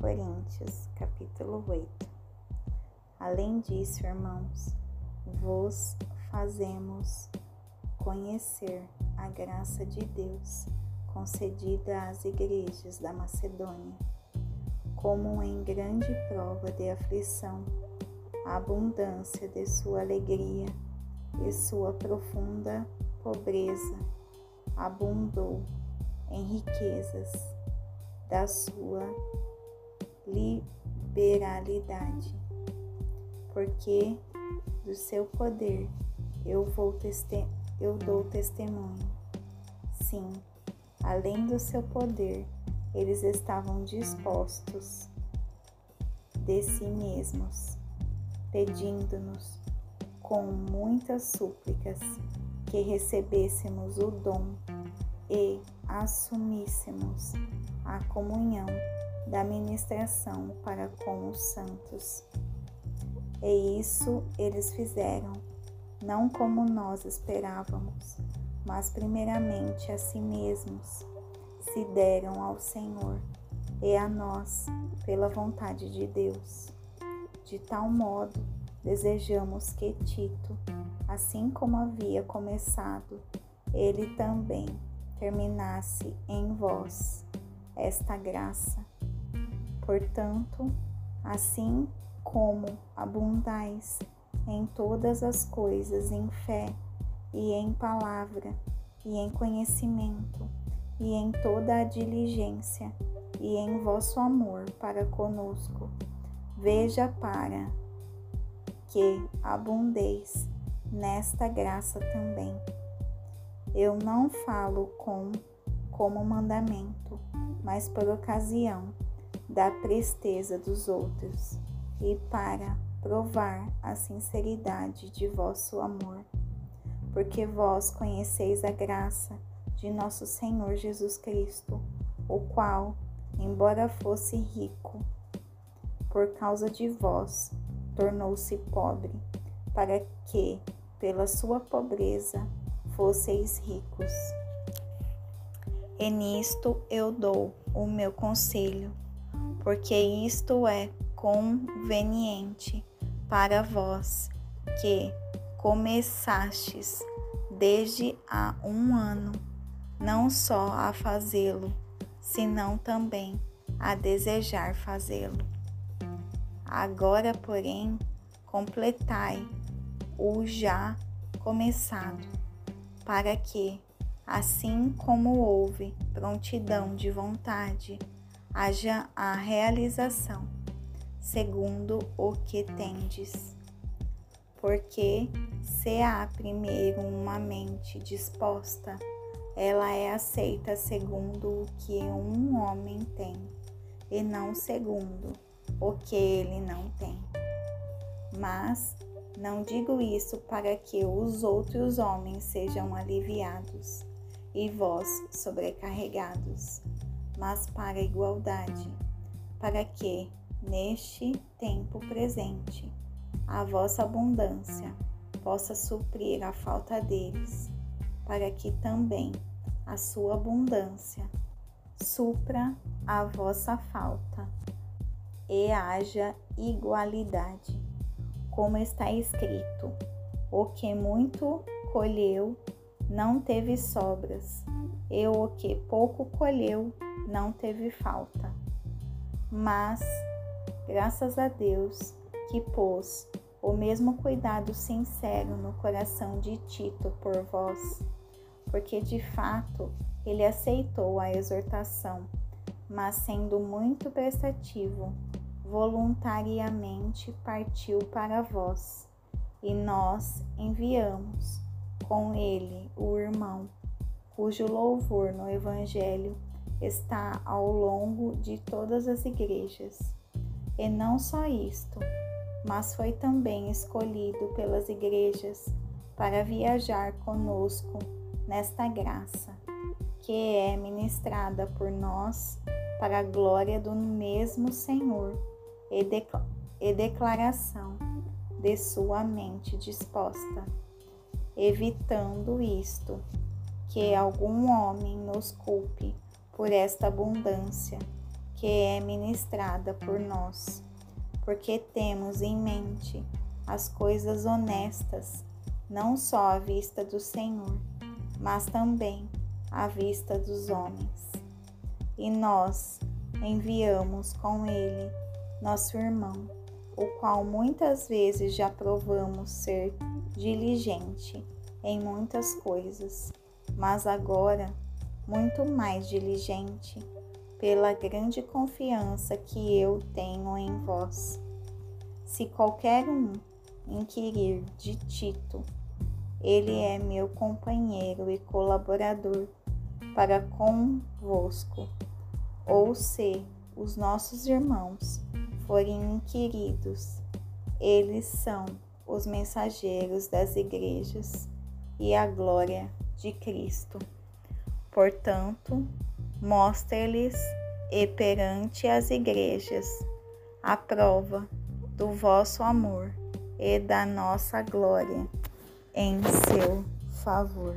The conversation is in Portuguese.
Coríntios, capítulo 8. Além disso, irmãos, vos fazemos conhecer a graça de Deus concedida às igrejas da Macedônia, como em grande prova de aflição, a abundância de sua alegria e sua profunda pobreza abundou em riquezas da sua liberalidade, porque do seu poder eu vou eu dou testemunho. Sim, além do seu poder, eles estavam dispostos de si mesmos, pedindo-nos com muitas súplicas que recebêssemos o dom e assumíssemos a comunhão da ministração para com os santos. E isso eles fizeram, não como nós esperávamos, mas primeiramente a si mesmos se deram ao Senhor e a nós pela vontade de Deus. De tal modo, desejamos que Tito, assim como havia começado, ele também terminasse em vós esta graça. Portanto, assim como abundais em todas as coisas em fé e em palavra e em conhecimento e em toda a diligência e em vosso amor para conosco, veja para que abundeis nesta graça também. Eu não falo com como mandamento, mas por ocasião da presteza dos outros e para provar a sinceridade de vosso amor, porque vós conheceis a graça de nosso Senhor Jesus Cristo, o qual, embora fosse rico, por causa de vós, tornou-se pobre, para que, pela sua pobreza, fosseis ricos. E nisto eu dou o meu conselho, porque isto é conveniente para vós que começastes desde há um ano, não só a fazê-lo, senão também a desejar fazê-lo. Agora, porém, completai o já começado, para que, assim como houve prontidão de vontade, haja a realização, segundo o que tendes. Porque se há primeiro uma mente disposta, ela é aceita segundo o que um homem tem, e não segundo o que ele não tem. Mas não digo isso para que os outros homens sejam aliviados e vós sobrecarregados, mas para a igualdade, para que, neste tempo presente, a vossa abundância possa suprir a falta deles, para que também a sua abundância supra a vossa falta e haja igualdade, como está escrito: o que muito colheu não teve sobras, e o que pouco colheu não teve falta. Mas, graças a Deus, que pôs o mesmo cuidado sincero no coração de Tito por vós, porque de fato ele aceitou a exortação, mas sendo muito prestativo, voluntariamente partiu para vós, e nós enviamos com ele o irmão, cujo louvor no Evangelho está ao longo de todas as igrejas. E não só isto, mas foi também escolhido pelas igrejas para viajar conosco nesta graça, que é ministrada por nós para a glória do mesmo Senhor e, e declaração de sua mente disposta, evitando isto, que algum homem nos culpe por esta abundância que é ministrada por nós, porque temos em mente as coisas honestas, não só à vista do Senhor, mas também à vista dos homens. E nós enviamos com ele nosso irmão, o qual muitas vezes já provamos ser diligente em muitas coisas, mas agora muito mais diligente pela grande confiança que eu tenho em vós. Se qualquer um inquirir de Tito, ele é meu companheiro e colaborador para convosco, ou se os nossos irmãos forem inquiridos, eles são os mensageiros das igrejas e a glória de Cristo. Portanto, mostre-lhes e perante as igrejas a prova do vosso amor e da nossa glória em seu favor.